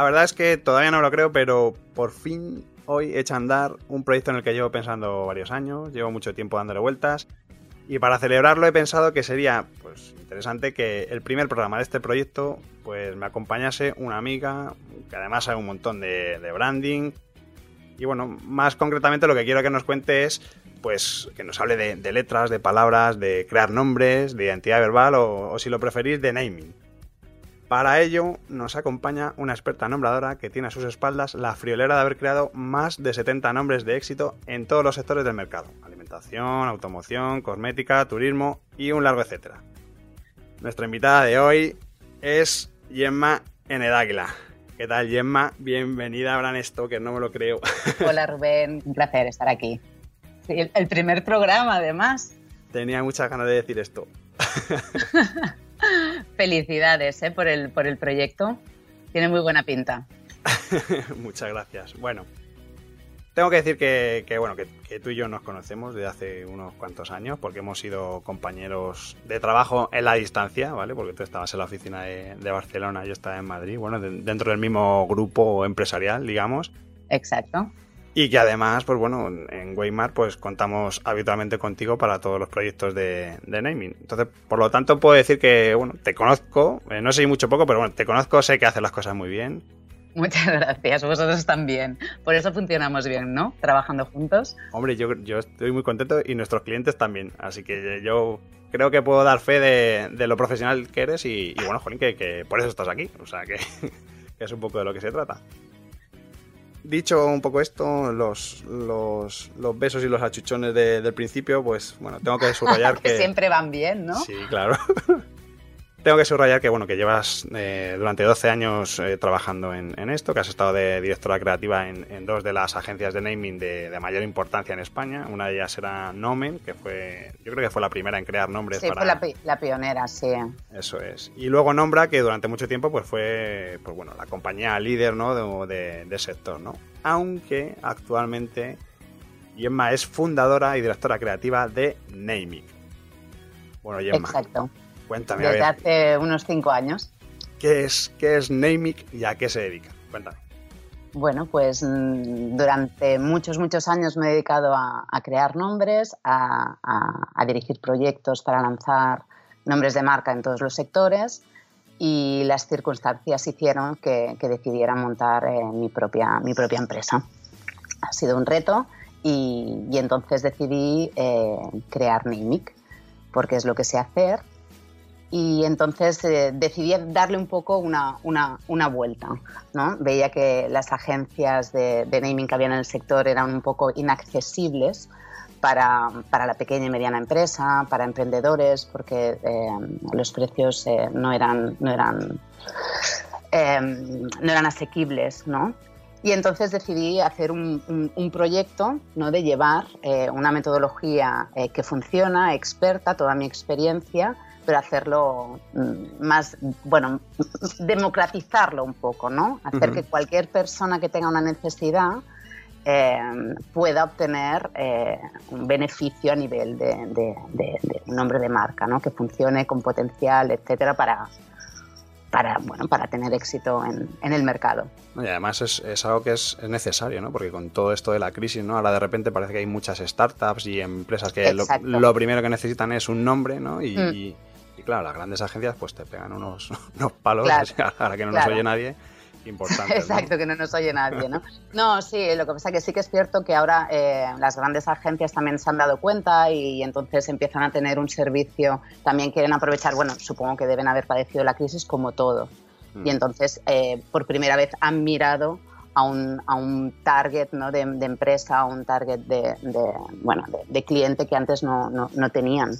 La verdad es que todavía no lo creo, pero por fin hoy he hecho andar un proyecto en el que llevo pensando varios años, llevo mucho tiempo dándole vueltas. Y para celebrarlo he pensado que sería pues, interesante que el primer programa de este proyecto pues, me acompañase una amiga que además sabe un montón de, branding. Y bueno, más concretamente lo que quiero que nos cuente es pues que nos hable de, letras, de palabras, de crear nombres, de identidad verbal o si lo preferís de naming. Para ello nos acompaña una experta nombradora que tiene a sus espaldas la friolera de haber creado más de 70 nombres de éxito en todos los sectores del mercado. Alimentación, automoción, cosmética, turismo y un largo etcétera. Nuestra invitada de hoy es Gemma Enedáguila. ¿Qué tal, Gemma? Bienvenida a Bran que no me lo creo. Hola, Rubén. Un placer estar aquí. el primer programa, además. Tenía muchas ganas de decir esto. Felicidades ¿eh? por, el, por el proyecto. Tiene muy buena pinta. Muchas gracias. Bueno, tengo que decir que, bueno, que, tú y yo nos conocemos desde hace unos cuantos años, porque hemos sido compañeros de trabajo en la distancia, ¿vale? Porque tú estabas en la oficina de, de Barcelona, yo estaba en Madrid, bueno, dentro del mismo grupo empresarial, digamos. Exacto. Y que además, pues bueno, en Weimar pues contamos habitualmente contigo para todos los proyectos de, naming. Entonces, por lo tanto, puedo decir que, bueno, te conozco, eh, no sé mucho poco, pero bueno, te conozco, sé que haces las cosas muy bien. Muchas gracias, vosotros también. Por eso funcionamos bien, ¿no? Trabajando juntos. Hombre, yo, yo estoy muy contento y nuestros clientes también. Así que yo creo que puedo dar fe de, lo profesional que eres y, bueno, Jolín, que, que, por eso estás aquí. O sea, que es un poco de lo que se trata dicho un poco esto, los, los, los besos y los achuchones del principio, pues bueno, tengo que subrayar que, que... siempre van bien, ¿no? Sí, claro. Tengo que subrayar que bueno que llevas eh, durante 12 años eh, trabajando en, esto, que has estado de directora creativa en, dos de las agencias de naming de, mayor importancia en España. Una de ellas era Nomen, que fue, yo creo que fue la primera en crear nombres. Sí, fue la, pionera, sí. Eso es. Y luego Nombra, que durante mucho tiempo pues fue pues bueno la compañía líder ¿no? de, de, sector, ¿no? Aunque actualmente Gemma es fundadora y directora creativa de Naming. Bueno, Gemma. Exacto. Cuéntame. Desde hace unos cinco años. ¿Qué es, qué es Namic y a qué se dedica? Cuéntame. Bueno, pues mm, durante muchos, muchos años me he dedicado a, crear nombres, a, dirigir proyectos para lanzar nombres de marca en todos los sectores y las circunstancias hicieron que, decidiera montar eh, mi, propia, mi propia empresa. Ha sido un reto y, entonces decidí eh, crear Namic porque es lo que sé hacer y entonces eh, decidí darle un poco una, una, una, vuelta. ¿no? Veía que las agencias de, naming que había en el sector eran un poco inaccesibles para, para la pequeña y mediana empresa, para emprendedores, porque eh, los precios eh, no eran, no eran, no eran asequibles. ¿no? Y entonces decidí hacer un, un, proyecto ¿no? de llevar una metodología que funciona, experta, toda mi experiencia, pero hacerlo mm, más, bueno, democratizarlo un poco, ¿no? Hacer que cualquier persona que tenga una necesidad eh, pueda obtener eh, un beneficio a nivel de, un nombre de marca, ¿no? Que funcione con potencial, etcétera, para, para, bueno, para tener éxito en, el mercado. Y además es, algo que es, necesario, ¿no? Porque con todo esto de la crisis, ¿no? Ahora de repente parece que hay muchas startups y empresas que lo, primero que necesitan es un nombre, ¿no? y mm. Y claro, las grandes agencias pues te pegan unos, unos palos, ahora que no nos oye nadie, importante. Exacto, que no nos oye nadie, ¿no? No, sí, lo que pasa es que sí que es cierto que ahora eh, las grandes agencias también se han dado cuenta y, entonces empiezan a tener un servicio, también quieren aprovechar, bueno, supongo que deben haber padecido la crisis como todo. Y mm. entonces, eh, por primera vez han mirado a un, a un target ¿no? de, empresa, a un target de, bueno, de, cliente que antes no, no, tenían.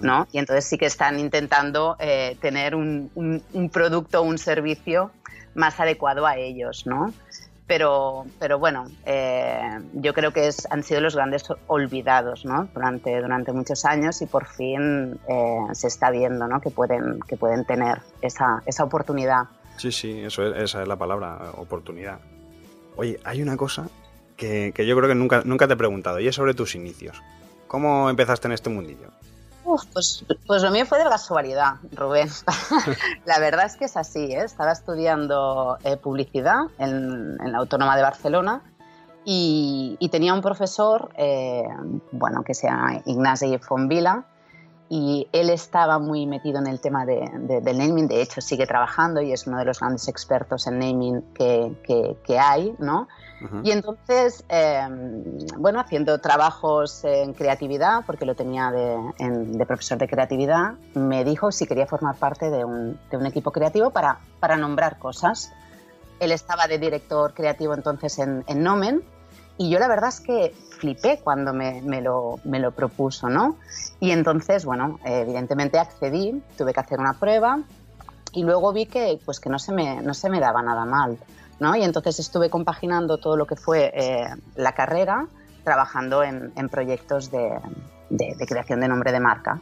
¿No? Y entonces sí que están intentando eh, tener un, un, un, producto, un servicio más adecuado a ellos, ¿no? Pero, pero bueno, eh, yo creo que es, han sido los grandes olvidados ¿no? durante, durante muchos años y por fin eh, se está viendo ¿no? que, pueden, que pueden tener esa, esa oportunidad. Sí, sí, eso esa es la palabra, oportunidad. Oye, hay una cosa que, que, yo creo que nunca, nunca te he preguntado y es sobre tus inicios. ¿Cómo empezaste en este mundillo? Pues, pues lo mío fue de casualidad, Rubén. la verdad es que es así. ¿eh? Estaba estudiando eh, publicidad en, la Autónoma de Barcelona y, tenía un profesor, eh, bueno, que se llama Ignacio Fonvila, y él estaba muy metido en el tema de, del naming, de hecho sigue trabajando y es uno de los grandes expertos en naming que, que, que hay, ¿no? Y entonces, em, bueno, haciendo trabajos en creatividad, porque lo tenía de, profesor de creatividad, me dijo si quería formar parte de un, de un equipo creativo para, para, nombrar cosas. Él estaba de director creativo entonces en, en Nomen y yo la verdad es que flipé cuando me, me, lo, me lo propuso, ¿no? Y entonces, bueno, evidentemente accedí, tuve que hacer una prueba y luego vi que, pues, que no, se me, no se me daba nada mal. Y entonces estuve compaginando todo lo que fue eh, la carrera trabajando en, proyectos de, creación de nombre de marca.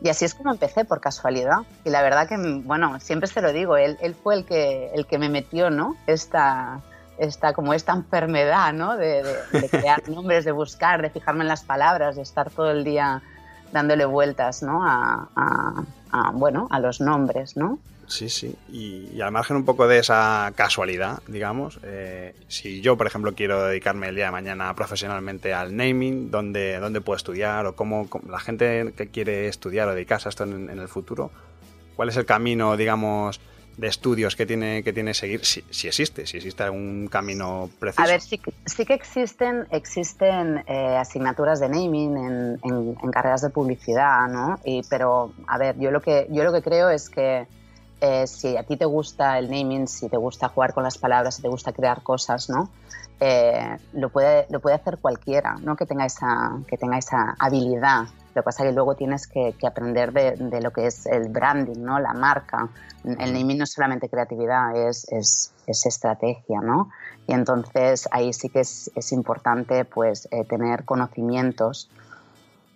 Y así es como empecé, por casualidad. Y la verdad que, bueno, siempre se lo digo, él, él fue el que, el que me metió, ¿no? Esta, esta, como esta enfermedad, ¿no? De, crear nombres, de buscar, de fijarme en las palabras, de estar todo el día dándole vueltas, ¿no? A, a bueno, a los nombres, ¿no? Sí, sí. Y, al margen un poco de esa casualidad, digamos, eh, si yo, por ejemplo, quiero dedicarme el día de mañana profesionalmente al naming, ¿dónde, dónde puedo estudiar? O cómo, la gente que quiere estudiar o dedicarse a esto en, el futuro, ¿cuál es el camino, digamos, de estudios que tiene que tiene seguir? Si, existe, si existe algún camino preciso. A ver, sí, sí que existen, existen eh, asignaturas de naming en, en, carreras de publicidad, ¿no? Y, pero, a ver, yo lo que, yo lo que creo es que eh, si a ti te gusta el naming, si te gusta jugar con las palabras, si te gusta crear cosas, ¿no? Eh, lo, puede, lo puede hacer cualquiera, ¿no? Que tenga esa, que tenga esa habilidad. Lo que pasa es que luego tienes que, aprender de, lo que es el branding, ¿no? La marca. El naming no es solamente creatividad, es, es, es estrategia, ¿no? Y entonces ahí sí que es, es importante, pues, eh, tener conocimientos,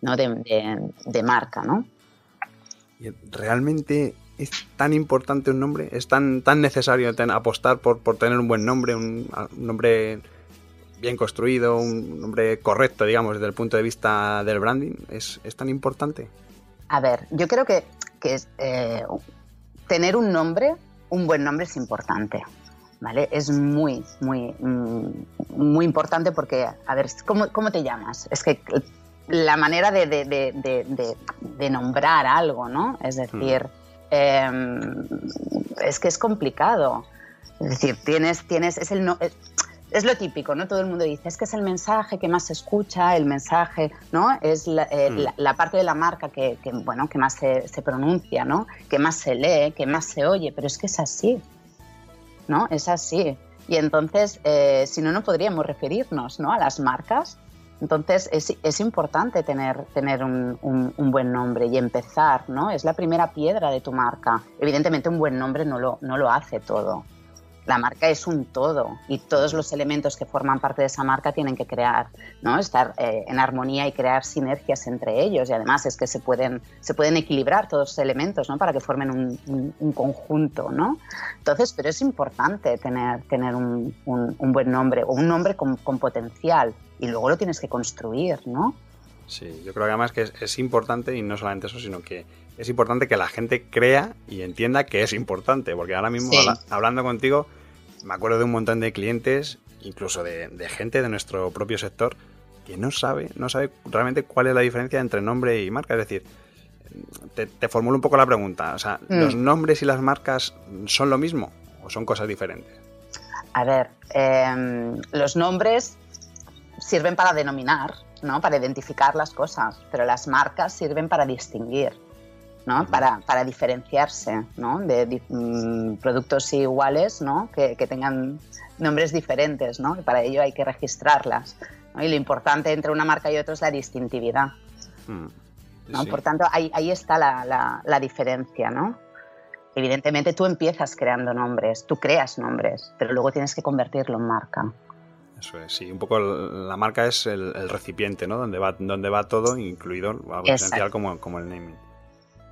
¿no? De, de, de marca, ¿no? Realmente es tan importante un nombre, es tan, tan necesario apostar por, por, tener un buen nombre, un, nombre bien construido, un nombre correcto, digamos, desde el punto de vista del branding, es, tan importante. A ver, yo creo que, que eh, tener un nombre, un buen nombre es importante. ¿Vale? Es muy, muy, mm, muy importante porque, a ver, ¿cómo, cómo te llamas? Es que la manera de, de, de, de nombrar algo, ¿no? Es decir, Em, es que es complicado. Es decir, tienes, tienes, es el es, lo típico, ¿no? Todo el mundo dice, es que es el mensaje que más se escucha, el mensaje, ¿no? Es la, eh, mm. parte de la marca que, bueno, que más se, pronuncia, ¿no? Que más se lee, que más se oye, pero es que es así, ¿no? Es así. Y entonces, eh, si no, no podríamos referirnos, ¿no? A las marcas entonces es, es importante tener, tener un, un, buen nombre y empezar, ¿no? Es la primera piedra de tu marca. Evidentemente un buen nombre no lo, no lo hace todo. La marca es un todo y todos los elementos que forman parte de esa marca tienen que crear, ¿no? Estar eh, en armonía y crear sinergias entre ellos y además es que se pueden, se pueden equilibrar todos los elementos, ¿no? Para que formen un, un, conjunto, ¿no? Entonces, pero es importante tener, tener un, un buen nombre o un nombre con, con potencial y luego lo tienes que construir, ¿no? Sí, yo creo que además que es, importante y no solamente eso, sino que es importante que la gente crea y entienda que es importante, porque ahora mismo hablando contigo me acuerdo de un montón de clientes, incluso de, gente de nuestro propio sector, que no sabe, no sabe realmente cuál es la diferencia entre nombre y marca. Es decir, te, formulo un poco la pregunta, o sea, mm. ¿los nombres y las marcas son lo mismo o son cosas diferentes? A ver, em, los nombres sirven para denominar, ¿no? para identificar las cosas, pero las marcas sirven para distinguir. ¿No? para, para, diferenciarse ¿no? de, mm, productos iguales ¿no? que, que, tengan nombres diferentes. ¿no? Y para ello hay que registrarlas. Y lo importante entre una marca y otra es la distintividad. Mm, ¿no? Por tanto, ahí, ahí está la, la, la, diferencia. ¿no? Evidentemente tú empiezas creando nombres, tú creas nombres, pero luego tienes que convertirlo en marca. Eso es, sí, un poco la marca es el, recipiente, ¿no? Donde va, donde va todo, incluido algo esencial como, como el naming.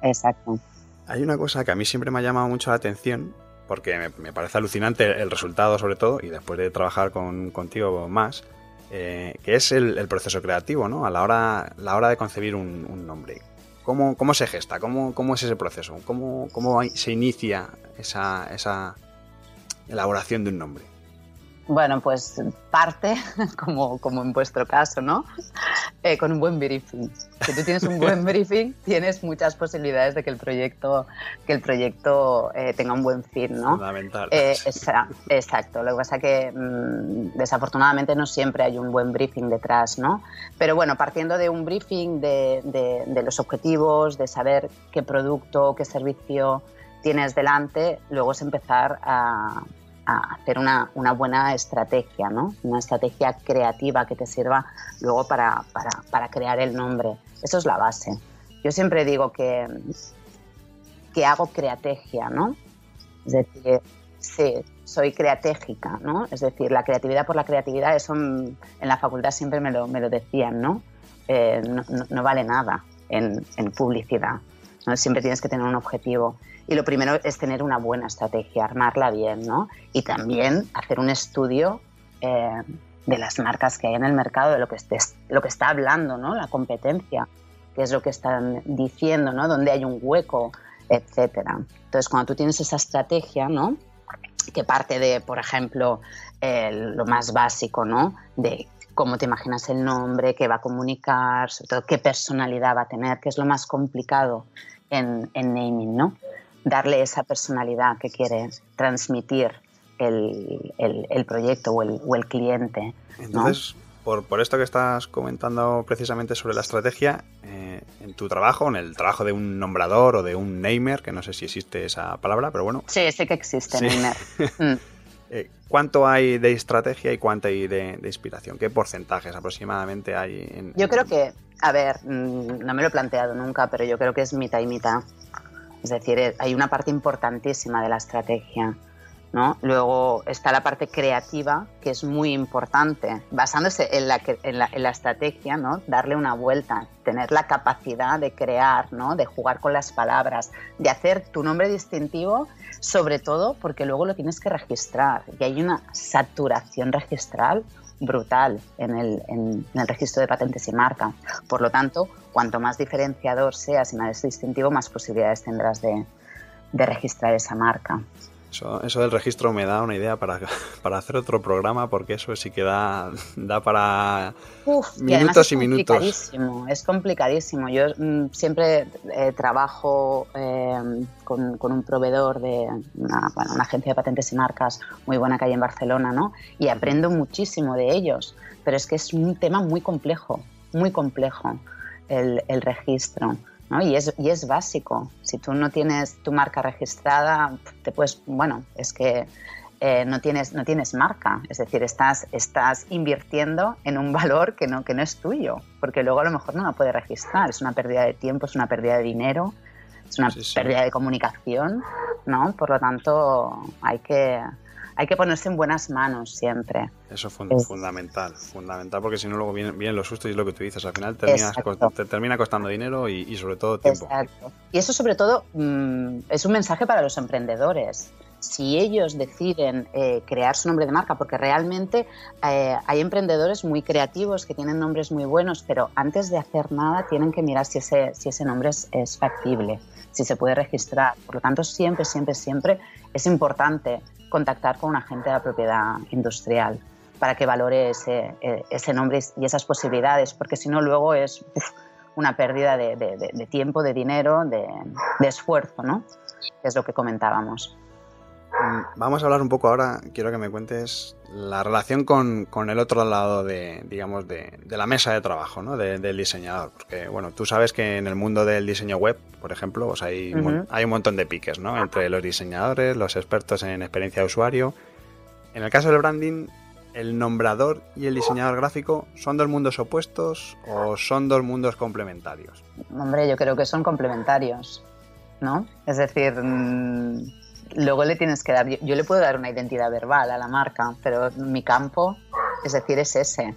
Exacto. Hay una cosa que a mí siempre me ha llamado mucho la atención, porque me, parece alucinante el resultado sobre todo, y después de trabajar con, contigo más, eh, que es el, proceso creativo, ¿no? A la hora, la hora de concebir un, nombre. ¿Cómo, ¿Cómo, se gesta? ¿Cómo, ¿Cómo, es ese proceso? ¿Cómo, cómo se inicia esa, esa elaboración de un nombre? Bueno, pues parte, como, como en vuestro caso, ¿no? Eh, con un buen briefing. Si tú tienes un buen briefing, tienes muchas posibilidades de que el proyecto, que el proyecto eh, tenga un buen fin, ¿no? Fundamental. Eh, exacto. Lo que pasa es que mm, desafortunadamente no siempre hay un buen briefing detrás, ¿no? Pero bueno, partiendo de un briefing de, de, de los objetivos, de saber qué producto, qué servicio tienes delante, luego es empezar a, a hacer una, una, buena estrategia, ¿no? Una estrategia creativa que te sirva luego para, para, para, crear el nombre. Eso es la base. Yo siempre digo que, que hago creategia, ¿no? Es decir, sí, soy creatégica, ¿no? Es decir, la creatividad por la creatividad, eso en, la facultad siempre me lo, me lo decían, ¿no? Eh, no, no, vale nada en, en publicidad. ¿no? Siempre tienes que tener un objetivo. Y lo primero es tener una buena estrategia, armarla bien, ¿no? Y también hacer un estudio eh, de las marcas que hay en el mercado, de lo que, estés, lo que está hablando, ¿no? La competencia, qué es lo que están diciendo, ¿no? Dónde hay un hueco, etcétera. Entonces, cuando tú tienes esa estrategia, ¿no? Que parte de, por ejemplo, lo más básico, ¿no? De cómo te imaginas el nombre, qué va a comunicar, sobre todo qué personalidad va a tener, que es lo más complicado en, en naming, ¿no? Darle esa personalidad que quiere transmitir el, el, proyecto o el, o el cliente. Entonces, por, por, esto que estás comentando precisamente sobre la estrategia, eh, en tu trabajo, en el trabajo de un nombrador o de un namer, que no sé si existe esa palabra, pero bueno. Sí, sí que existe, namer. Mm. Eh, ¿Cuánto hay de estrategia y cuánto hay de, de, inspiración? ¿Qué porcentajes aproximadamente hay? En, yo creo que, a ver, mm, no me lo he planteado nunca, pero yo creo que es mitad y mitad. Es decir, eh, hay una parte importantísima de la estrategia. ¿no? Luego está la parte creativa, que es muy importante, basándose en la, en la, estrategia, ¿no? darle una vuelta, tener la capacidad de crear, ¿no? de jugar con las palabras, de hacer tu nombre distintivo, sobre todo porque luego lo tienes que registrar y hay una saturación registral brutal en el, en, el, registro de patentes y marca. Por lo tanto, cuanto más diferenciador seas y más distintivo, más posibilidades tendrás de, de registrar esa marca. Eso, eso, del registro me da una idea para, para, hacer otro programa, porque eso sí que da, da para Uf, minutos y, y minutos. Complicadísimo, es complicadísimo. Yo mm, siempre eh, trabajo eh, con, con, un proveedor de una, bueno, una, agencia de patentes y marcas muy buena que hay en Barcelona, ¿no? Y aprendo muchísimo de ellos, pero es que es un tema muy complejo, muy complejo el, el registro. ¿No? Y, es, y es básico. Si tú no tienes tu marca registrada, te puedes, bueno, es que eh, no, tienes, no tienes marca. Es decir, estás, estás invirtiendo en un valor que no, que no es tuyo, porque luego a lo mejor no la puedes registrar. Es una pérdida de tiempo, es una pérdida de dinero, es una sí, sí. pérdida de comunicación, ¿no? Por lo tanto, hay que, hay que ponerse en buenas manos siempre. Eso es fundamental, fundamental, porque si no luego vienen, vienen, los sustos y es lo que tú dices, al final terminas, te termina costando dinero y, y, sobre todo tiempo. Exacto. Y eso sobre todo mmm, es un mensaje para los emprendedores. Si ellos deciden eh, crear su nombre de marca, porque realmente eh, hay emprendedores muy creativos que tienen nombres muy buenos, pero antes de hacer nada tienen que mirar si ese, si ese nombre es, es factible, si se puede registrar. Por lo tanto, siempre, siempre, siempre es importante contactar con un agente de la propiedad industrial para que valore ese, ese nombre y esas posibilidades, porque si no luego es uf, una pérdida de, de, de, tiempo, de dinero, de, esfuerzo, ¿no? Es lo que comentábamos. Mm, vamos a hablar un poco ahora, quiero que me cuentes la relación con, con, el otro lado de, digamos, de, de la mesa de trabajo, ¿no? del diseñador. Porque, bueno, tú sabes que en el mundo del diseño web, por ejemplo, pues hay, hay un montón de piques, ¿no? Entre los diseñadores, los expertos en experiencia de usuario. En el caso del branding, ¿el nombrador y el diseñador gráfico son dos mundos opuestos o son dos mundos complementarios? Hombre, yo creo que son complementarios, ¿no? Es decir, mm, luego le tienes que dar, yo, le puedo dar una identidad verbal a la marca, pero mi campo, es decir, es ese,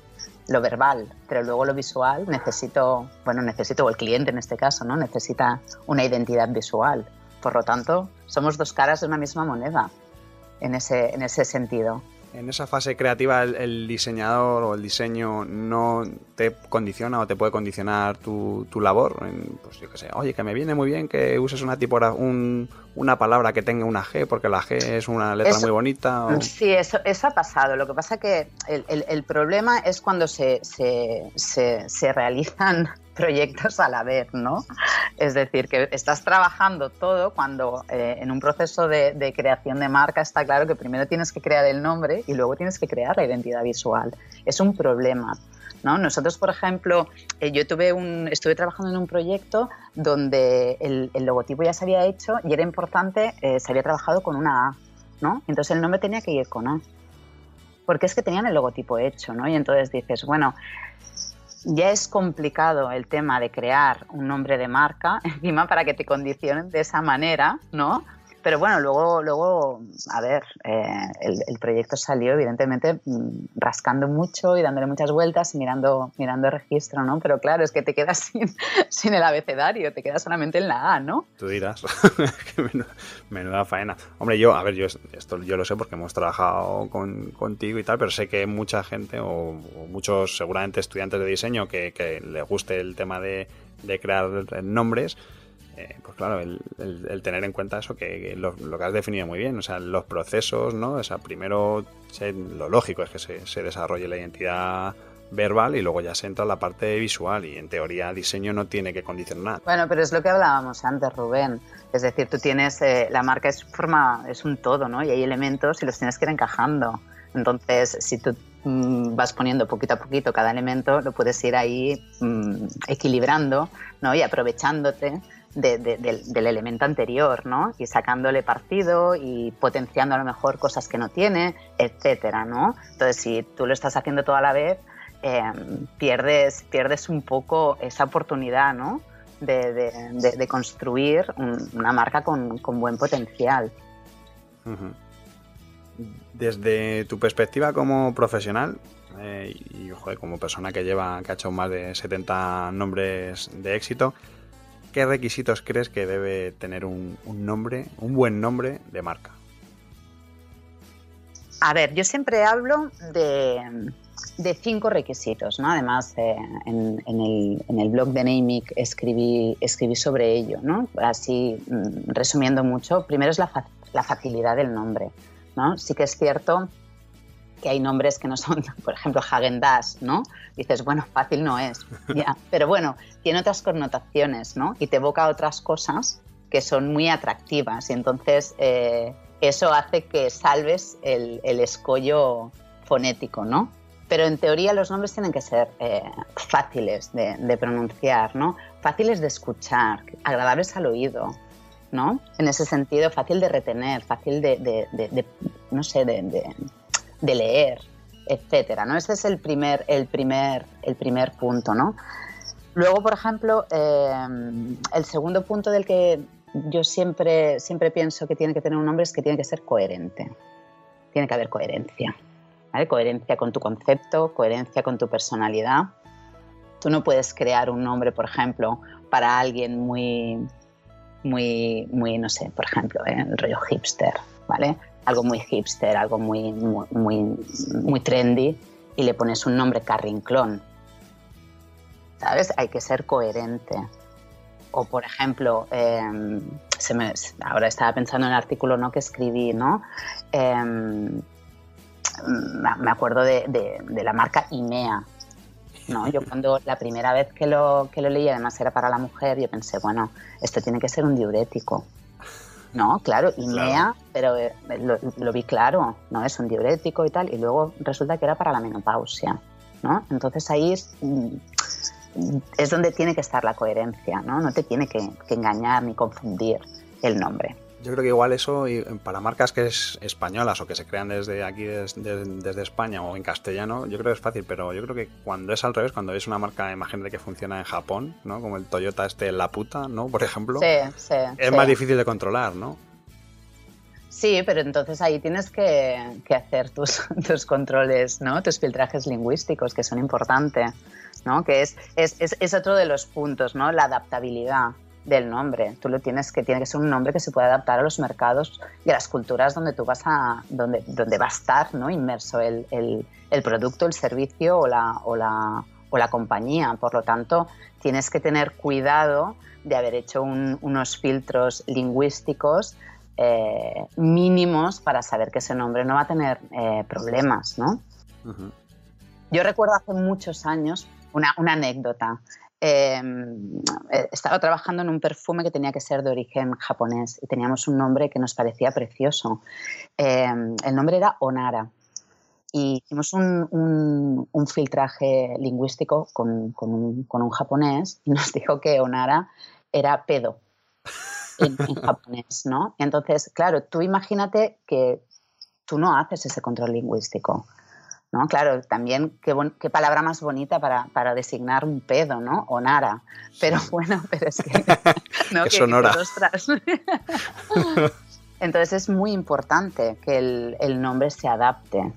lo verbal, pero luego lo visual necesito, bueno, necesito, o el cliente en este caso, ¿no? Necesita una identidad visual. Por lo tanto, somos dos caras de una misma moneda en ese, en ese sentido en esa fase creativa el, diseñador o el diseño no te condiciona o te puede condicionar tu, labor. pues yo qué sé, oye, que me viene muy bien que uses una tipora, un, una palabra que tenga una G, porque la G es una letra muy bonita. Sí, eso, eso ha pasado. Lo que pasa que el, el, problema es cuando se, se, se, se realizan proyectos a la vez, ¿no? Es decir, que estás trabajando todo cuando eh, en un proceso de, creación de marca está claro que primero tienes que crear el nombre y luego tienes que crear la identidad visual. Es un problema. ¿No? Nosotros, por ejemplo, eh, yo tuve un, estuve trabajando en un proyecto donde el, el, logotipo ya se había hecho y era importante, eh, se había trabajado con una A, ¿no? Entonces el nombre tenía que ir con A. Porque es que tenían el logotipo hecho, ¿no? Y entonces dices, bueno, ya es complicado el tema de crear un nombre de marca, encima para que te condicionen de esa manera, ¿no? Pero bueno, luego, luego a ver, eh, el, proyecto salió evidentemente mm, rascando mucho y dándole muchas vueltas y mirando, mirando el registro, ¿no? Pero claro, es que te quedas sin, el abecedario, te quedas solamente en la A, ¿no? Tú dirás, menuda, faena. Hombre, yo, a ver, yo esto yo lo sé porque hemos trabajado con, contigo y tal, pero sé que mucha gente o, muchos seguramente estudiantes de diseño que, que les guste el tema de, de crear nombres, eh, pues claro, el, tener en cuenta eso que, lo, que has definido muy bien, o sea, los procesos, ¿no? O sea, primero lo lógico es que se, desarrolle la identidad verbal y luego ya se entra la parte visual y en teoría diseño no tiene que condicionar. Bueno, pero es lo que hablábamos antes, Rubén. Es decir, tú tienes, eh, la marca es forma, es un todo, ¿no? Y hay elementos y los tienes que ir encajando. Entonces, si tú mm, vas poniendo poquito a poquito cada elemento, lo puedes ir ahí mm, equilibrando, ¿no? Y aprovechándote del, elemento anterior, ¿no? Y sacándole partido y potenciando a lo mejor cosas que no tiene, etcétera, ¿no? Entonces, si tú lo estás haciendo toda la vez, em, pierdes, pierdes un poco esa oportunidad, ¿no? De, construir una marca con, buen potencial. Desde tu perspectiva como profesional, eh, y como persona que lleva, que ha hecho más de 70 nombres de éxito, ¿qué requisitos crees que debe tener un, nombre, un buen nombre de marca? A ver, yo siempre hablo de, cinco requisitos, ¿no? Además, eh, en, el, blog de Namic escribí, escribí sobre ello, ¿no? Así, mm, resumiendo mucho, primero es la, la facilidad del nombre, ¿no? Sí que es cierto que hay nombres que no son, por ejemplo, Hagen ¿no? Dices, bueno, fácil no es, ya. Pero bueno, tiene otras connotaciones, ¿no? Y te evoca otras cosas que son muy atractivas y entonces eh, eso hace que salves el, escollo fonético, ¿no? Pero en teoría los nombres tienen que ser eh, fáciles de, pronunciar, ¿no? Fáciles de escuchar, agradables al oído, ¿no? En ese sentido, fácil de retener, fácil de no sé, de, de leer, etcétera, ¿no? Ese es el primer, el primer, el primer punto, ¿no? Luego, por ejemplo, eh, el segundo punto del que yo siempre, siempre pienso que tiene que tener un nombre es que tiene que ser coherente. Tiene que haber coherencia. ¿vale? Coherencia con tu concepto, coherencia con tu personalidad. Tú no puedes crear un nombre, por ejemplo, para alguien muy, muy, muy, no sé, por ejemplo, ¿eh? el rollo hipster, ¿vale? Algo muy hipster, algo muy, muy, muy, trendy, y le pones un nombre Carrinclón. ¿Sabes? Hay que ser coherente. O, por ejemplo, em, se me, ahora estaba pensando en el artículo ¿no? que escribí, ¿no? Em, me acuerdo de, de, la marca IMEA. ¿no? Yo cuando la primera vez que lo, que lo leí, además era para la mujer, yo pensé, bueno, esto tiene que ser un diurético. No, claro, IMEA, pero eh, lo, vi claro, ¿no? Es un diurético y tal, y luego resulta que era para la menopausia, ¿no? Entonces ahí es, mm, es donde tiene que estar la coherencia, ¿no? No te tiene que, engañar ni confundir el nombre. Yo creo que igual eso, para marcas que es españolas o que se crean desde aquí, desde, España o en castellano, yo creo que es fácil, pero yo creo que cuando es al revés, cuando es una marca, imagínate que funciona en Japón, ¿no? Como el Toyota este La Puta, ¿no? Por ejemplo. Es más difícil de controlar, ¿no? Sí, pero entonces ahí tienes que, hacer tus, tus, controles, ¿no? Tus filtrajes lingüísticos, que son importantes, ¿no? Que es, es, es, otro de los puntos, ¿no? La adaptabilidad del nombre. Tú lo tienes que tiene que ser un nombre que se pueda adaptar a los mercados y a las culturas donde tú vas a donde, donde va a estar, ¿no? Inmerso el, el, el producto, el servicio o la, o la, o la compañía. Por lo tanto, tienes que tener cuidado de haber hecho unos filtros lingüísticos eh, mínimos para saber que ese nombre no va a tener eh, problemas, ¿no? Yo recuerdo hace muchos años una, anécdota. Em, eh, estaba trabajando en un perfume que tenía que ser de origen japonés y teníamos un nombre que nos parecía precioso. Em, el nombre era Onara y hicimos un, filtraje lingüístico con, un, un, japonés y nos dijo que Onara era pedo en, japonés, ¿no? Entonces, claro, tú imagínate que tú no haces ese control lingüístico. ¿No? Claro, también qué, qué palabra más bonita para, para, designar un pedo, ¿no? Onara. Pero bueno, pero es que... ¿no? que sonora. Entonces es muy importante que el, el, nombre se adapte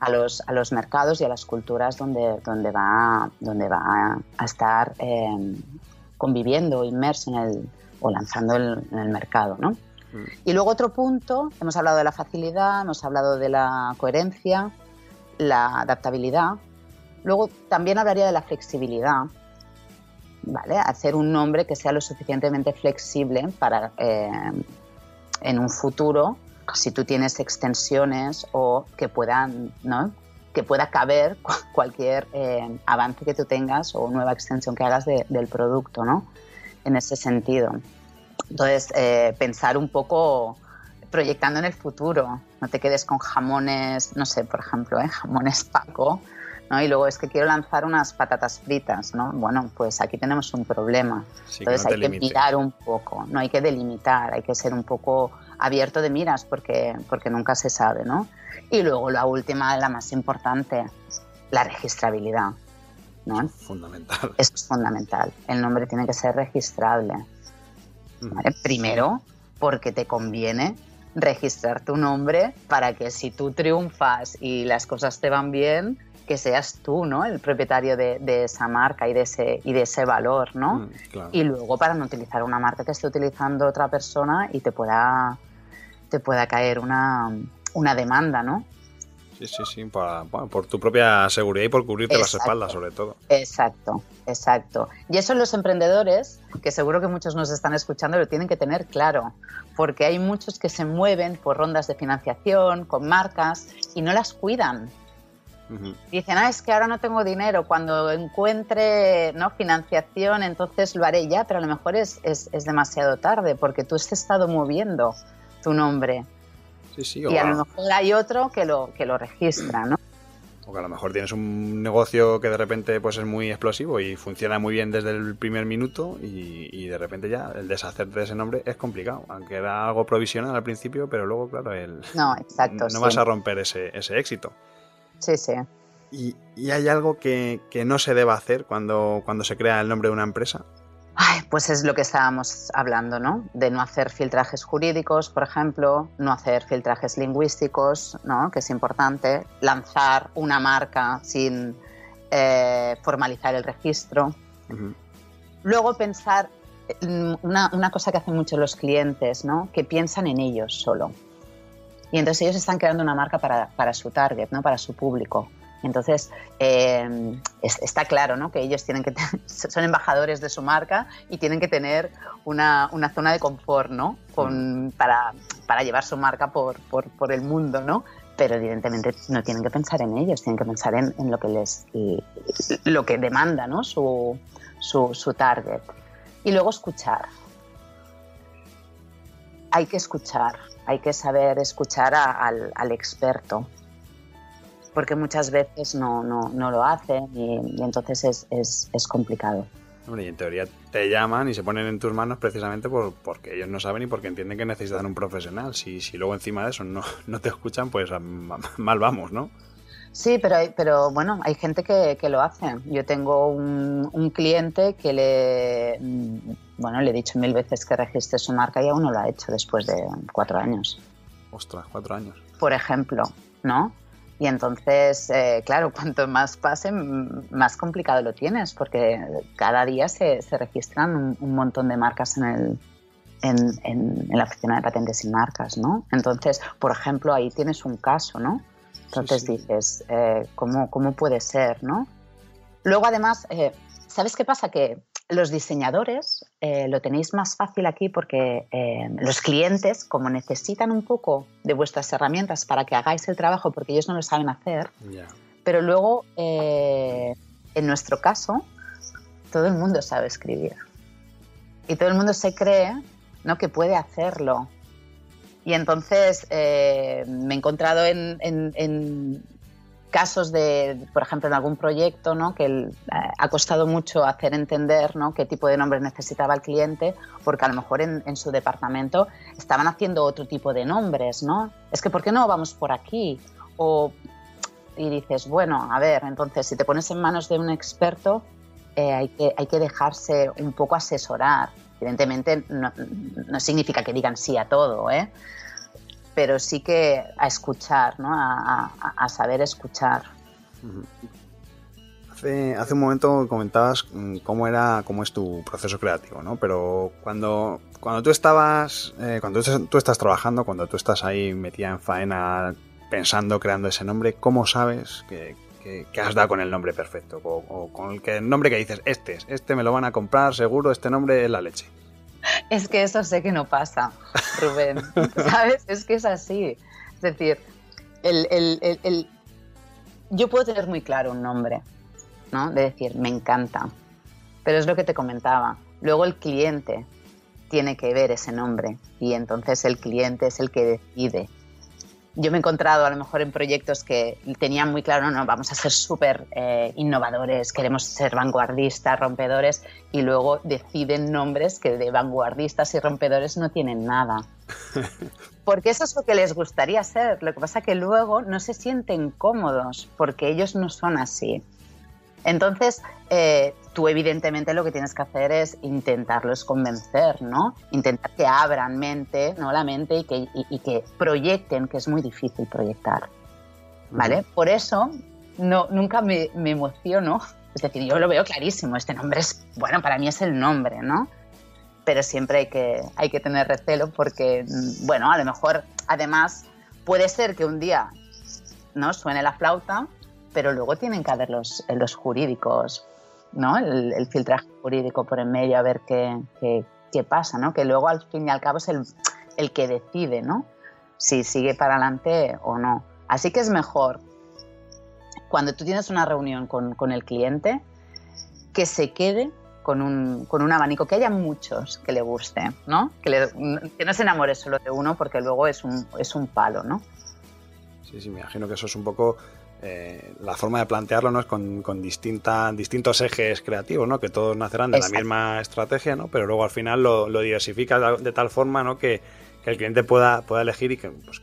a los, a los mercados y a las culturas donde, donde, va, donde va a estar eh, conviviendo, inmerso en el, o lanzando en el mercado, ¿no? Mm. Y luego otro punto, hemos hablado de la facilidad, hemos hablado de la coherencia, la adaptabilidad. Luego también hablaría de la flexibilidad, ¿vale? Hacer un nombre que sea lo suficientemente flexible para eh, en un futuro, si tú tienes extensiones o que puedan, ¿no? que pueda caber cualquier eh, avance que tú tengas o nueva extensión que hagas del producto, ¿no? en ese sentido. Entonces, eh, pensar un poco proyectando en el futuro, no te quedes con jamones, no sé, por ejemplo, ¿eh? jamones Paco, ¿no? y luego es que quiero lanzar unas patatas fritas, ¿no? Bueno, pues aquí tenemos un problema. Entonces hay que mirar un poco, no hay que delimitar, hay que ser un poco abierto de miras porque, porque nunca se sabe, ¿no? Y luego la última, la más importante, la registrabilidad. Fundamental. es fundamental. El nombre tiene que ser registrable. Primero, porque te conviene registrar tu nombre para que si tú triunfas y las cosas te van bien, que seas tú, ¿no? El propietario de, esa marca y de ese, y de ese valor, ¿no? Mm, y luego para no utilizar una marca que esté utilizando otra persona y te pueda, te pueda caer una, una demanda, ¿no? Sí, sí, sí, por tu propia seguridad y por cubrirte las espaldas, sobre todo. Exacto, exacto. Y eso los emprendedores, que seguro que muchos nos están escuchando, lo tienen que tener claro, porque hay muchos que se mueven por rondas de financiación, con marcas, y no las cuidan. Dicen, ah, es que ahora no tengo dinero, cuando encuentre ¿no? financiación, entonces lo haré ya, pero a lo mejor es, es, es demasiado tarde, porque tú has estado moviendo tu nombre y a, lo mejor hay otro que lo, que lo registra, ¿no? O que a lo mejor tienes un negocio que de repente pues es muy explosivo y funciona muy bien desde el primer minuto y, de repente ya el deshacerte de ese nombre es complicado, aunque era algo provisional al principio, pero luego, claro, el, no, exacto, no vas a romper ese, ese éxito. Sí, sí. ¿Y, y hay algo que, que, no se deba hacer cuando, cuando se crea el nombre de una empresa? Pues es lo que estábamos hablando, ¿no? De no hacer filtrajes jurídicos, por ejemplo, no hacer filtrajes lingüísticos, ¿no? Que es importante, lanzar una marca sin eh, formalizar el registro. Luego pensar, una, una, cosa que hacen mucho los clientes, ¿no? Que piensan en ellos solo. Y entonces ellos están creando una marca para, para su target, ¿no? Para su público. Entonces, eh, está claro ¿no? que ellos tienen que son embajadores de su marca y tienen que tener una, una zona de confort ¿no? Con, para, para, llevar su marca por, por, por, el mundo, ¿no? Pero evidentemente no tienen que pensar en ellos, tienen que pensar en, en lo que les lo que demanda ¿no? su, su, su target. Y luego escuchar. hay que escuchar, hay que saber escuchar al, experto, porque muchas veces no, lo hacen y, entonces es, complicado. y en teoría te llaman y se ponen en tus manos precisamente por, porque ellos no saben y porque entienden que necesitan un profesional. Si, si luego encima de eso no, no te escuchan, pues mal vamos, ¿no? Sí, pero, pero bueno, hay gente que, que lo hace. Yo tengo un, un, cliente que le, mm, bueno, le he dicho mil veces que registre su marca y aún no lo ha hecho después de cuatro años. Ostras, cuatro años. Por ejemplo, ¿no? Y entonces, eh, claro, cuanto más pase, más complicado lo tienes, porque cada día se, se registran un, montón de marcas en, el, en, en, en, la oficina de patentes y marcas, ¿no? Entonces, por ejemplo, ahí tienes un caso, ¿no? Entonces dices, eh, ¿cómo, ¿cómo, puede ser? ¿no? Luego, además, eh, ¿sabes qué pasa? Que los diseñadores eh, lo tenéis más fácil aquí porque los clientes, como necesitan un poco de vuestras herramientas para que hagáis el trabajo, porque ellos no lo saben hacer, pero luego, en nuestro caso, todo el mundo sabe escribir. Y todo el mundo se cree ¿no? que puede hacerlo y entonces eh, me he encontrado en, casos de, por ejemplo, en algún proyecto, ¿no? que eh, ha costado mucho hacer entender ¿no? qué tipo de nombres necesitaba el cliente, porque a lo mejor en, su departamento estaban haciendo otro tipo de nombres, ¿no? Es que, ¿por qué no vamos por aquí? O, y dices, bueno, a ver, entonces, si te pones en manos de un experto, eh, hay, que, hay que dejarse un poco asesorar. Evidentemente, no, no significa que digan sí a todo, ¿eh? Pero sí que a escuchar, ¿no? a, saber escuchar. Hace, hace, un momento comentabas mm, cómo era, cómo es tu proceso creativo, ¿no? Pero cuando, cuando tú estabas, eh, cuando tú, estás trabajando, cuando tú estás ahí metida en faena, pensando, creando ese nombre, ¿cómo sabes que, has dado con el nombre perfecto? O, con el, que, el nombre que dices, este es, este me lo van a comprar seguro, este nombre es la leche. Es que eso sé que no pasa, Rubén. ¿Sabes? Es que es así. Es decir, el, yo puedo tener muy claro un nombre, ¿no? De decir, me encanta. Pero es lo que te comentaba. Luego el cliente tiene que ver ese nombre y entonces el cliente es el que decide yo me he encontrado a lo mejor en proyectos que tenían muy claro, no, no, vamos a ser súper eh, innovadores, queremos ser vanguardistas, rompedores, y luego deciden nombres que de vanguardistas y rompedores no tienen nada. Porque eso es lo que les gustaría ser. Lo que pasa es que luego no se sienten cómodos porque ellos no son así. Entonces, eh, tú evidentemente lo que tienes que hacer es intentarlos convencer, ¿no? Intentar que abran mente, ¿no? La mente y que, que proyecten, que es muy difícil proyectar, ¿vale? Por eso no, nunca me, me, emociono, es decir, yo lo veo clarísimo, este nombre es, bueno, para mí es el nombre, ¿no? Pero siempre hay que, hay que tener recelo porque, bueno, a lo mejor, además, puede ser que un día, ¿no? Suene la flauta pero luego tienen que haber los, los jurídicos, ¿no? El, filtraje jurídico por en medio a ver qué, qué, pasa, ¿no? Que luego al fin y al cabo es el, el que decide, ¿no? Si sigue para adelante o no. Así que es mejor cuando tú tienes una reunión con, con el cliente que se quede con un, con un, abanico, que haya muchos que le guste, ¿no? Que, que, no se enamore solo de uno porque luego es un, es un palo, ¿no? Sí, sí, me imagino que eso es un poco eh, la forma de plantearlo no es con, distinta, distintos ejes creativos, ¿no? que todos nacerán de la misma estrategia, ¿no? pero luego al final lo, lo diversifica de tal forma ¿no? que, el cliente pueda, pueda elegir y que, pues,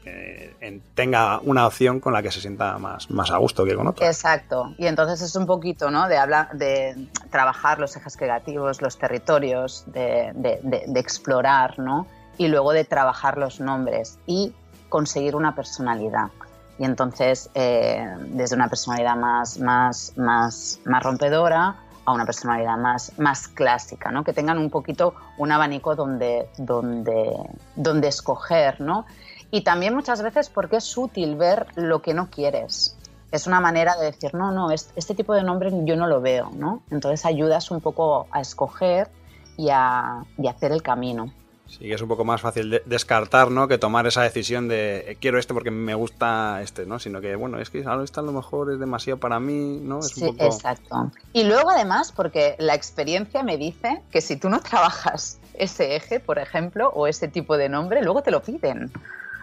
tenga una opción con la que se sienta más, más a gusto que con otra. Exacto, y entonces es un poquito ¿no? de, hablar, de trabajar los ejes creativos, los territorios, de, de explorar, ¿no? y luego de trabajar los nombres y conseguir una personalidad. Y entonces, eh, desde una personalidad más, más, más, más rompedora a una personalidad más, más clásica, ¿no? que tengan un poquito un abanico donde, donde, donde escoger. ¿no? Y también muchas veces porque es útil ver lo que no quieres. Es una manera de decir, no, no, este, tipo de nombre yo no lo veo. ¿no? Entonces ayudas un poco a escoger y a, y a hacer el camino. Sí, que es un poco más fácil descartar, ¿no? Que tomar esa decisión de eh, quiero este porque me gusta este, ¿no? Sino que, bueno, es que este a lo mejor es demasiado para mí, ¿no? Es sí, exacto. Y luego además, porque la experiencia me dice que si tú no trabajas ese eje, por ejemplo, o ese tipo de nombre, luego te lo piden.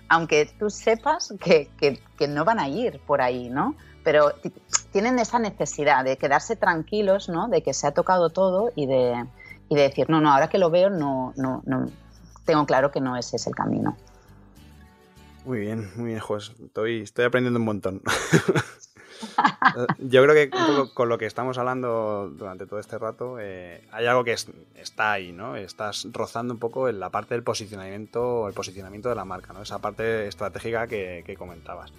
Aunque tú sepas que, que no van a ir por ahí, ¿no? Pero tienen esa necesidad de quedarse tranquilos, ¿no? De que se ha tocado todo y de, y de decir, no, no, ahora que lo veo, no, no, no, tengo claro que no ese es el camino. Muy bien, muy bien, Jos. Estoy, estoy aprendiendo un montón. Yo creo que con lo que estamos hablando durante todo este rato, eh, hay algo que está ahí, ¿no? Estás rozando un poco en la parte del posicionamiento, el posicionamiento de la marca, ¿no? Esa parte estratégica que, comentabas.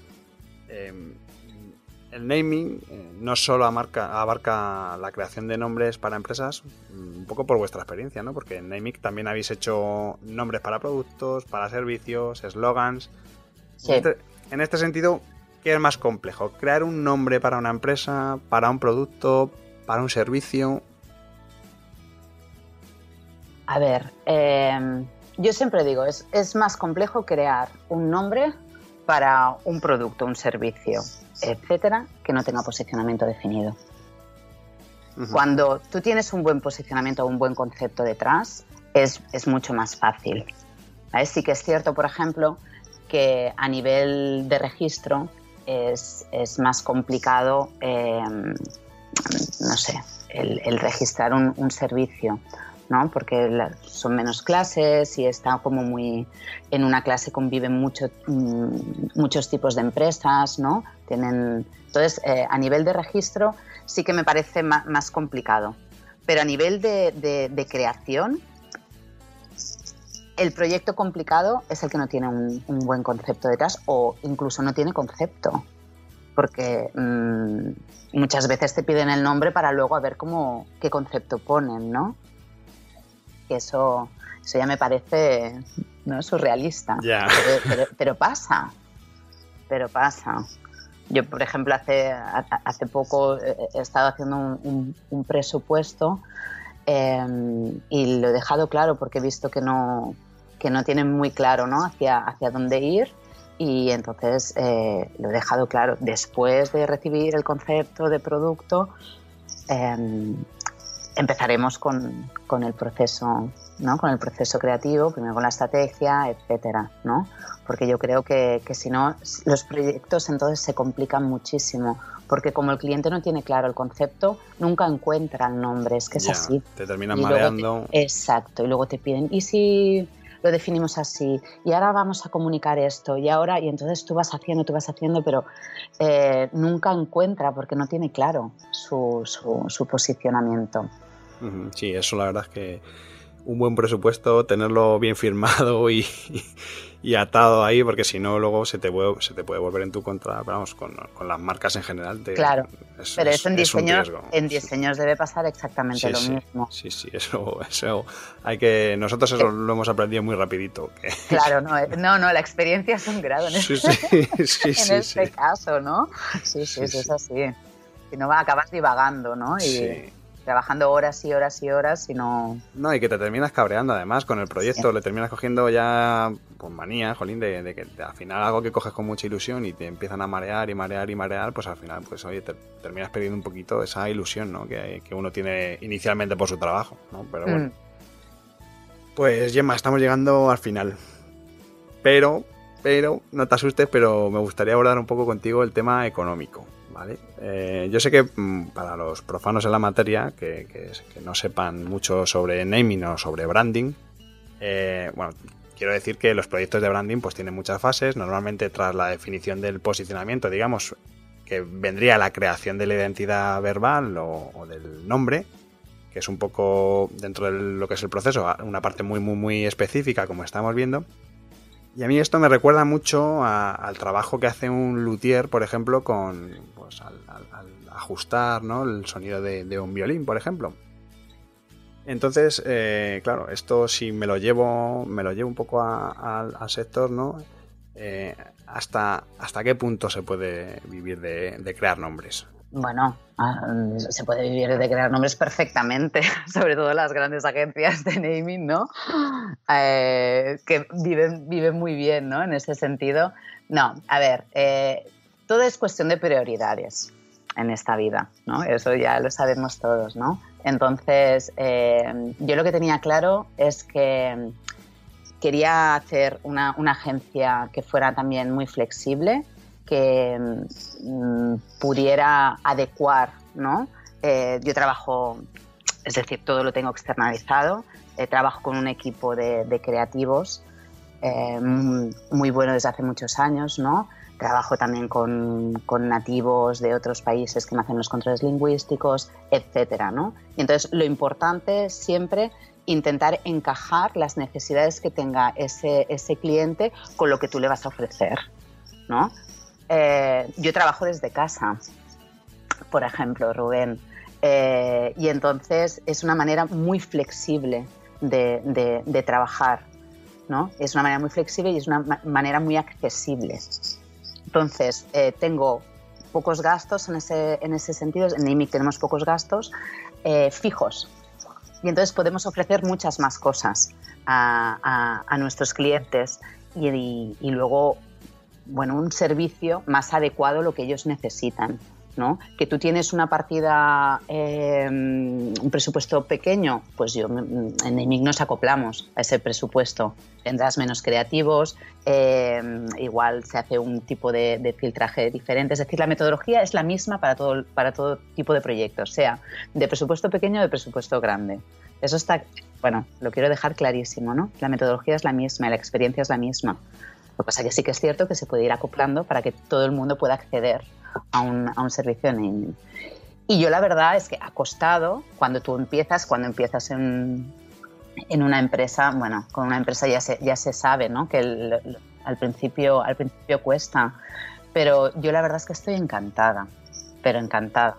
Em, el naming eh, no solo abarca la creación de nombres para empresas, mm, un poco por vuestra experiencia, ¿no? Porque en naming también habéis hecho nombres para productos, para servicios, eslogans. Este, en, este, sentido, ¿qué es más complejo? ¿Crear un nombre para una empresa, para un producto, para un servicio? A ver, em, yo siempre digo, es, es más complejo crear un nombre para un producto, un servicio etcétera, que no tenga posicionamiento definido. Cuando tú tienes un buen posicionamiento o un buen concepto detrás, es, mucho más fácil. Sí que es cierto, por ejemplo, que a nivel de registro es, más complicado, em, no sé, el, registrar un, servicio. ¿No? porque son menos clases y está como muy en una clase conviven mucho, mm, muchos tipos de empresas, ¿no? Tienen, entonces, eh, a nivel de registro sí que me parece más, complicado. Pero a nivel de, creación, el proyecto complicado es el que no tiene un, buen concepto detrás o incluso no tiene concepto. Porque mm, muchas veces te piden el nombre para luego a ver cómo, qué concepto ponen, ¿no? Que eso, eso ya me parece ¿no? surrealista. pero pasa, pero pasa. Yo, por ejemplo, hace, hace poco he estado haciendo un, presupuesto em, y lo he dejado claro porque he visto que no, que no tienen muy claro ¿no? Hacia, hacia dónde ir y entonces eh, lo he dejado claro. Después de recibir el concepto de producto, empezaremos con, con, el proceso ¿no? con el proceso creativo, primero con la estrategia, etcétera, ¿no? Porque yo creo que, que si no, los proyectos entonces se complican muchísimo, porque como el cliente no tiene claro el concepto, nunca encuentra el nombre, es que es así. Te terminan mareando. exacto, y luego te piden, ¿y si lo definimos así? Y ahora vamos a comunicar esto, y ahora, y entonces tú vas haciendo, tú vas haciendo, pero eh, nunca encuentra porque no tiene claro su, su, su posicionamiento. Sí, eso la verdad es que un buen presupuesto, tenerlo bien firmado y, atado ahí, porque si no, luego se te, puede, se te puede volver en tu contra, vamos, con, las marcas en general. claro, pero eso en, diseños, en diseños debe pasar exactamente lo mismo. Sí, sí, eso, eso hay que... Nosotros eso lo hemos aprendido muy rapidito. Claro, no, eh, no, no, la experiencia es un grado en, este, en este caso, ¿no? Sí, sí, sí, es así. Si no, va, acabas divagando, ¿no? Y, trabajando horas y horas y horas y no... No, y que te terminas cabreando además con el proyecto, le terminas cogiendo ya pues manía, jolín, de, que al final algo que coges con mucha ilusión y te empiezan a marear y marear y marear, pues al final, pues oye, te terminas perdiendo un poquito esa ilusión, ¿no? Que, uno tiene inicialmente por su trabajo, ¿no? Pero bueno. Mm. Pues Gemma, estamos llegando al final. Pero, pero, no te asustes, pero me gustaría abordar un poco contigo el tema económico. ¿Vale? Eh, yo sé que mm, para los profanos en la materia, que, no sepan mucho sobre naming o sobre branding, eh, bueno, quiero decir que los proyectos de branding pues tienen muchas fases. Normalmente tras la definición del posicionamiento, digamos, que vendría la creación de la identidad verbal o, del nombre, que es un poco dentro de lo que es el proceso, una parte muy, muy, muy específica, como estamos viendo. Y a mí esto me recuerda mucho al trabajo que hace un luthier, por ejemplo, con pues, al, ajustar ¿no? el sonido de, un violín, por ejemplo. Entonces, eh, claro, esto si me lo llevo, me lo llevo un poco al sector, ¿no? Eh, hasta, ¿Hasta qué punto se puede vivir de crear nombres? Bueno, ah, se puede vivir de crear nombres perfectamente, sobre todo las grandes agencias de naming, ¿no? Eh, que viven, viven muy bien, ¿no? En ese sentido. No, a ver, eh, todo es cuestión de prioridades. en esta vida, ¿no? Eso ya lo sabemos todos, ¿no? Entonces, eh, yo lo que tenía claro es que quería hacer una, agencia que fuera también muy flexible, que mm, pudiera adecuar, ¿no? Eh, yo trabajo, es decir, todo lo tengo externalizado, eh, trabajo con un equipo de, creativos muy bueno desde hace muchos años, ¿no? Trabajo también con, nativos de otros países que me hacen los controles lingüísticos, etcétera, ¿no? Y entonces lo importante es siempre intentar encajar las necesidades que tenga ese, ese cliente con lo que tú le vas a ofrecer, ¿no? Eh, yo trabajo desde casa, por ejemplo, Rubén, eh, y entonces es una manera muy flexible de, de, trabajar, ¿no? Es una manera muy flexible y es una manera muy accesible. Entonces, eh, tengo pocos gastos en ese, en ese sentido, en IMIC tenemos pocos gastos eh, fijos. Y entonces podemos ofrecer muchas más cosas a, nuestros clientes y, y, luego, bueno, un servicio más adecuado a lo que ellos necesitan. Que tú tienes una partida, eh, un presupuesto pequeño, pues yo en EMIC nos acoplamos a ese presupuesto. Tendrás menos creativos, eh, igual se hace un tipo de, filtraje diferente. Es decir, la metodología es la misma para todo, para todo tipo de proyectos, sea de presupuesto pequeño o de presupuesto grande. Eso está, bueno, lo quiero dejar clarísimo, ¿no? La metodología es la misma la experiencia es la misma. Lo que pasa es que sí que es cierto que se puede ir acoplando para que todo el mundo pueda acceder a un, a un servicio en Y yo la verdad es que ha costado, cuando tú empiezas, cuando empiezas en, en una empresa, bueno, con una empresa ya se, ya se sabe, ¿no? Que al, principio, al principio cuesta, pero yo la verdad es que estoy encantada, pero encantada.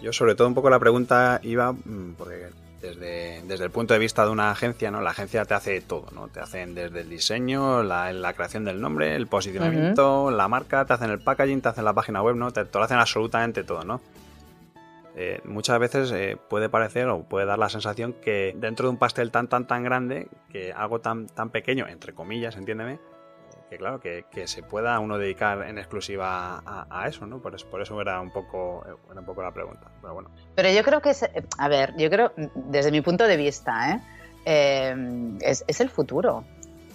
Yo sobre todo un poco la pregunta iba, mm, porque desde, desde el punto de vista de una agencia, ¿no? La agencia te hace todo, ¿no? Te hacen desde el diseño, la, la creación del nombre, el posicionamiento, la marca, te hacen el packaging, te hacen la página web, ¿no? Te, lo hacen absolutamente todo, ¿no? Eh, muchas veces eh, puede parecer o puede dar la sensación que dentro de un pastel tan tan tan grande, que algo tan tan pequeño, entre comillas, entiéndeme, que claro, que, se pueda uno dedicar en exclusiva a, eso, ¿no? Por eso, por eso era un poco era un poco la pregunta. Pero bueno. Pero yo creo que es, a ver, yo creo, desde mi punto de vista, ¿eh? eh es, el futuro.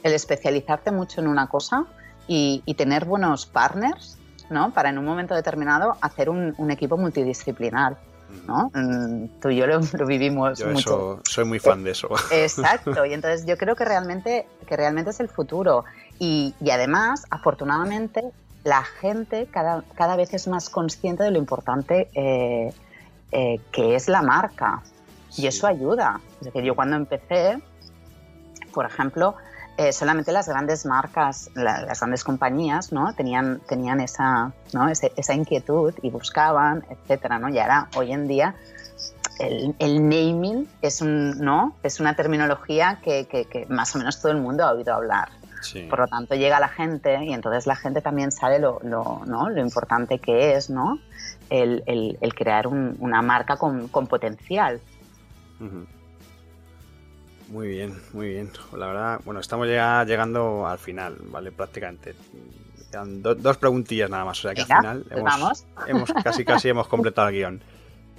El especializarte mucho en una cosa y, tener buenos partners, ¿no? Para en un momento determinado hacer un, equipo multidisciplinar. ¿no? Mm, tú y yo lo, vivimos mucho. soy muy fan de eso. Exacto, y entonces yo creo que realmente, que realmente es el futuro. Y, además, afortunadamente, la gente cada, cada, vez es más consciente de lo importante eh, eh, que es la marca. Y eso ayuda. Es decir, yo cuando empecé, por ejemplo, eh, solamente las grandes marcas, las grandes compañías, ¿no? Tenían, tenían esa, ¿no? esa inquietud y buscaban, etcétera, ¿no? Y ahora, hoy en día, el, el, naming es, un, ¿no? es una terminología que, que, que, más o menos todo el mundo ha oído hablar. Por lo tanto, llega la gente y entonces la gente también sabe lo, ¿no? lo importante que es ¿no? el, el, crear una marca con, con potencial. Muy bien, muy bien. La verdad, bueno, estamos ya llegando al final, ¿vale? Prácticamente. Quedan dos preguntillas nada más, o sea que al final pues hemos, hemos, casi casi hemos completado el guion.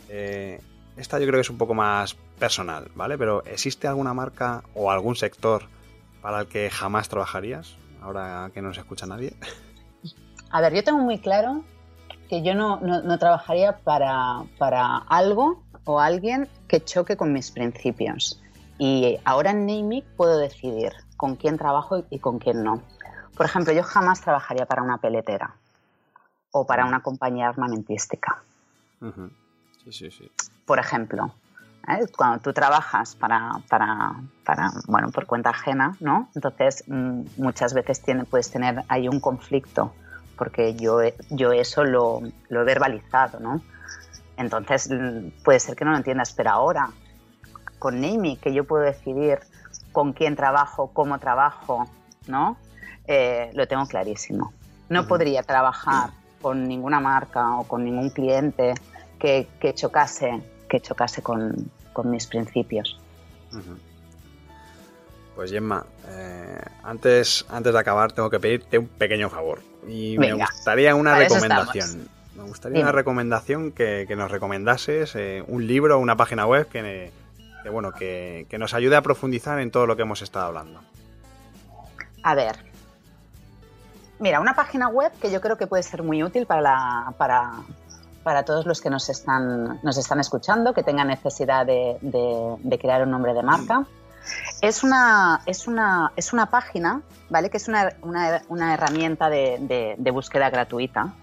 Eh, esta yo creo que es un poco más personal, ¿vale? Pero ¿existe alguna marca o algún sector para el que jamás trabajarías, ahora que no se escucha nadie? A ver, yo tengo muy claro que yo no, trabajaría para, para, algo o alguien que choque con mis principios. Y ahora en Namic puedo decidir con quién trabajo y con quién no. Por ejemplo, yo jamás trabajaría para una peletera o para una compañía armamentística. Sí, sí, sí. Por ejemplo, ¿eh? Cuando tú trabajas para, para, para, bueno, por cuenta ajena, ¿no? Entonces mm, muchas veces tiene, puedes tener ahí un conflicto, porque yo, yo eso lo, lo he verbalizado, ¿no? Entonces mm, puede ser que no lo entiendas, pero ahora con Nami, que yo puedo decidir con quién trabajo, cómo trabajo, ¿no? Eh, lo tengo clarísimo. No podría trabajar con ninguna marca o con ningún cliente que, que chocase que chocase con, mis principios. Pues Gemma, eh, antes, antes de acabar tengo que pedirte un pequeño favor. Y me gustaría una recomendación. me gustaría una recomendación que, nos recomendases, eh, un libro o una página web que, bueno, que, nos ayude a profundizar en todo lo que hemos estado hablando. A ver. Mira, una página web que yo creo que puede ser muy útil para, para, para todos los que nos están, nos están escuchando, que tengan necesidad de, crear un nombre de marca. Es una, es una, es una página, ¿vale? Que es una, una, herramienta de, búsqueda gratuita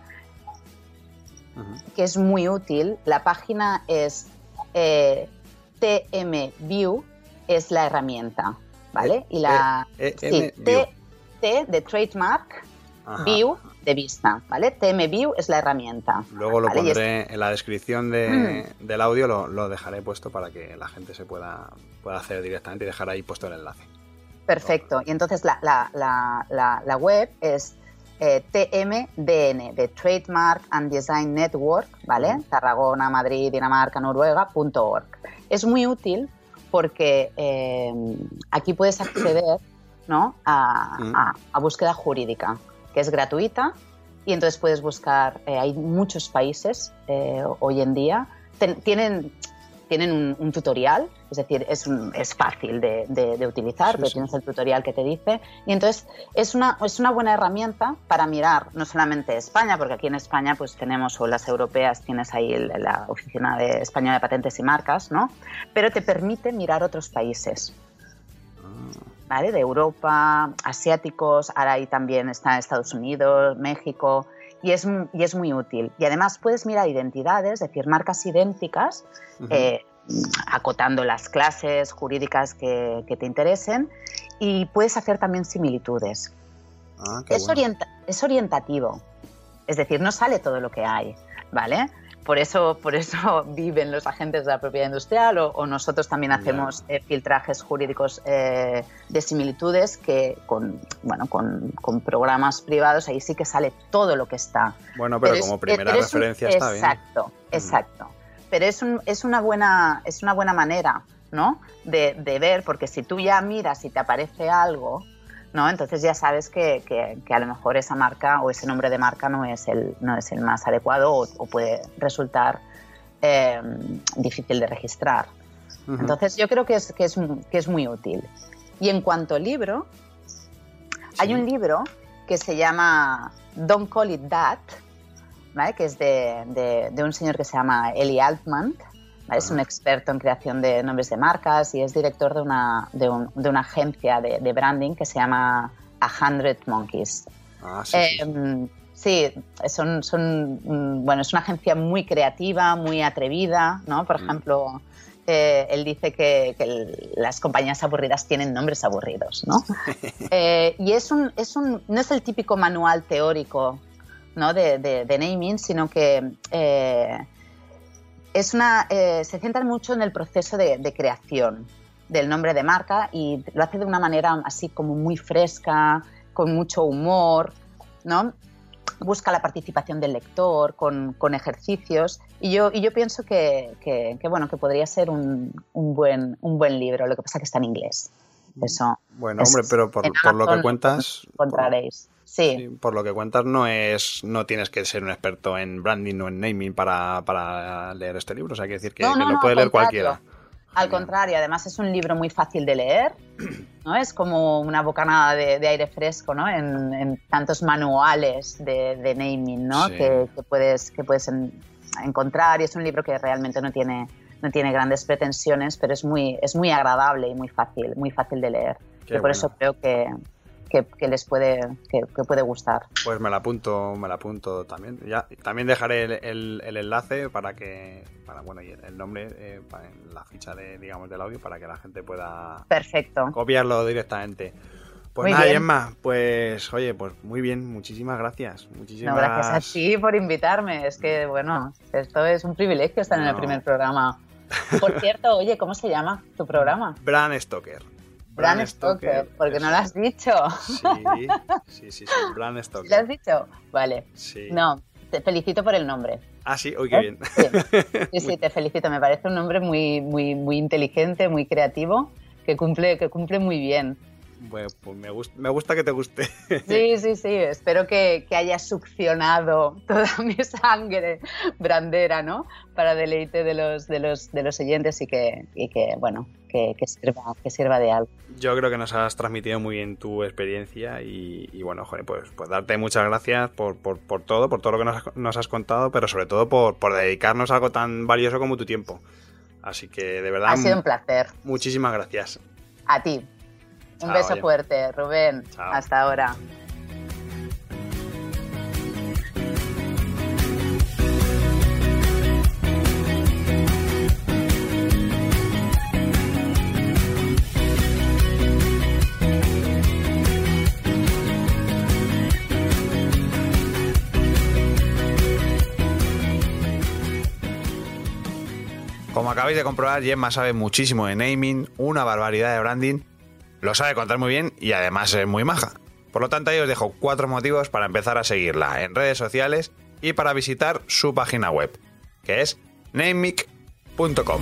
que es muy útil. La página es eh, TMView, es la herramienta, ¿vale? Y la eh, eh, T, de trademark, View de vista, ¿vale? TMView es la herramienta. Luego lo pondré en la descripción mm. del audio, lo, dejaré puesto para que la gente se pueda, pueda hacer directamente y dejar ahí puesto el enlace. Perfecto. Y entonces la, la web es eh, TMDN, de Trademark and Design Network, ¿vale? Tarragona, Madrid, Dinamarca, Noruega.org. Es muy útil porque eh, aquí puedes acceder ¿no? a, búsqueda jurídica, que es gratuita y entonces puedes buscar, eh, hay muchos países hoy en día, tienen tienen un, tutorial, es decir, es, es fácil de, utilizar, pero tienes el tutorial que te dice. Y entonces es una, es una buena herramienta para mirar no solamente España, porque aquí en España pues tenemos, o las europeas, tienes ahí la Oficina de Española de Patentes y Marcas, ¿no? Pero te permite mirar otros países. ¿Vale? De Europa, asiáticos, ahora ahí también está Estados Unidos, México, y es, y es muy útil. Y además puedes mirar identidades, es decir, marcas idénticas, eh, acotando las clases jurídicas que, te interesen, y puedes hacer también similitudes. Ah, es, es orientativo, es decir, no sale todo lo que hay, ¿vale? Por eso, por eso viven los agentes de la propiedad industrial o, nosotros también hacemos eh, filtrajes jurídicos eh, de similitudes que con, bueno, con, programas privados ahí sí que sale todo lo que está. Bueno, pero, como primera referencia está bien. Exacto, exacto. Pero es, un, es, una buena, es una buena manera ¿no? de, de ver, porque si tú ya miras y te aparece algo, ¿no? Entonces ya sabes que, que, a lo mejor esa marca o ese nombre de marca no es el, no es el más adecuado o, puede resultar eh, difícil de registrar. Entonces yo creo que es, que, es, que es muy útil. Y en cuanto al libro, hay un libro que se llama Don't Call It That, ¿vale? que es de, de, de, un señor que se llama Eli Altman, es un experto en creación de nombres de marcas y es director de una, de, una agencia de, branding que se llama A Hundred Monkeys. Ah, sí, sí. Em, son, son, mm, bueno, es una agencia muy creativa, muy atrevida, ¿no? Por mm. ejemplo, eh, él dice que, las compañías aburridas tienen nombres aburridos, ¿no? Eh, y es un, es un, no es el típico manual teórico ¿no? de, de, naming, sino que eh, es una, eh, se centra mucho en el proceso de, creación del nombre de marca y lo hace de una manera así como muy fresca, con mucho humor, ¿no? Busca la participación del lector con, ejercicios y yo, y yo pienso que, bueno, que podría ser un, buen, un buen libro, lo que pasa que está en inglés. Eso bueno, hombre, pero por, lo que cuentas... Encontraréis. Sí. Por lo que cuentas, no es no tienes que ser un experto en branding o en naming para, leer este libro. O sea, hay que decir que, lo puede leer cualquiera. Al contrario, además es un libro muy fácil de leer, ¿no? Es como una bocanada de, aire fresco, ¿no? En, tantos manuales de, naming, ¿no? Que, puedes, que puedes encontrar y es un libro que realmente no tiene, no tiene grandes pretensiones, pero es muy, es muy agradable y muy fácil, muy fácil de leer. y por eso creo que, que, les puede, que, puede gustar. Pues me la apunto, me la apunto también. Ya, también dejaré el, el, enlace para que, para, bueno, y el nombre eh, en la ficha de, digamos, del audio para que la gente pueda Perfecto. copiarlo directamente. Pues nada, Emma, pues oye, pues muy bien, muchísimas gracias. Muchísimas no, gracias a ti por invitarme. Es que, bueno, esto es un privilegio estar en el primer programa. Por cierto, oye, ¿cómo se llama tu programa? Bran Stoker. Bran Stoker, porque no lo has dicho. Sí, sí, sí, Bran Stoker. ¿Lo has dicho? Vale. Sí. No, te felicito por el nombre. Ah, sí, uy, qué bien. Sí. sí, te felicito. Me parece un nombre muy, muy, muy inteligente, muy creativo, que cumple, que cumple muy bien. Bueno, pues me, gusta, me gusta que te guste. Sí, sí, sí. Espero que, que hayas succionado toda mi sangre brandera, ¿no? Para deleite de los, de los, de los oyentes y que, y que bueno, que, que, sirva, que sirva de algo. Yo creo que nos has transmitido muy bien tu experiencia y, y bueno, joder, pues, pues darte muchas gracias por, por, por todo, por todo lo que nos, nos, has contado, pero sobre todo por, por dedicarnos a algo tan valioso como tu tiempo. Así que de verdad. Ha sido un placer. Muchísimas gracias. A ti. Un beso oye. fuerte, Rubén. Chao. Hasta ahora. Acabáis de comprobar, Gemma sabe muchísimo de naming, una barbaridad de branding lo sabe contar muy bien y además es muy maja. Por lo tanto, ahí os dejo cuatro motivos para empezar a seguirla en redes sociales y para visitar su página web, que es namemic.com.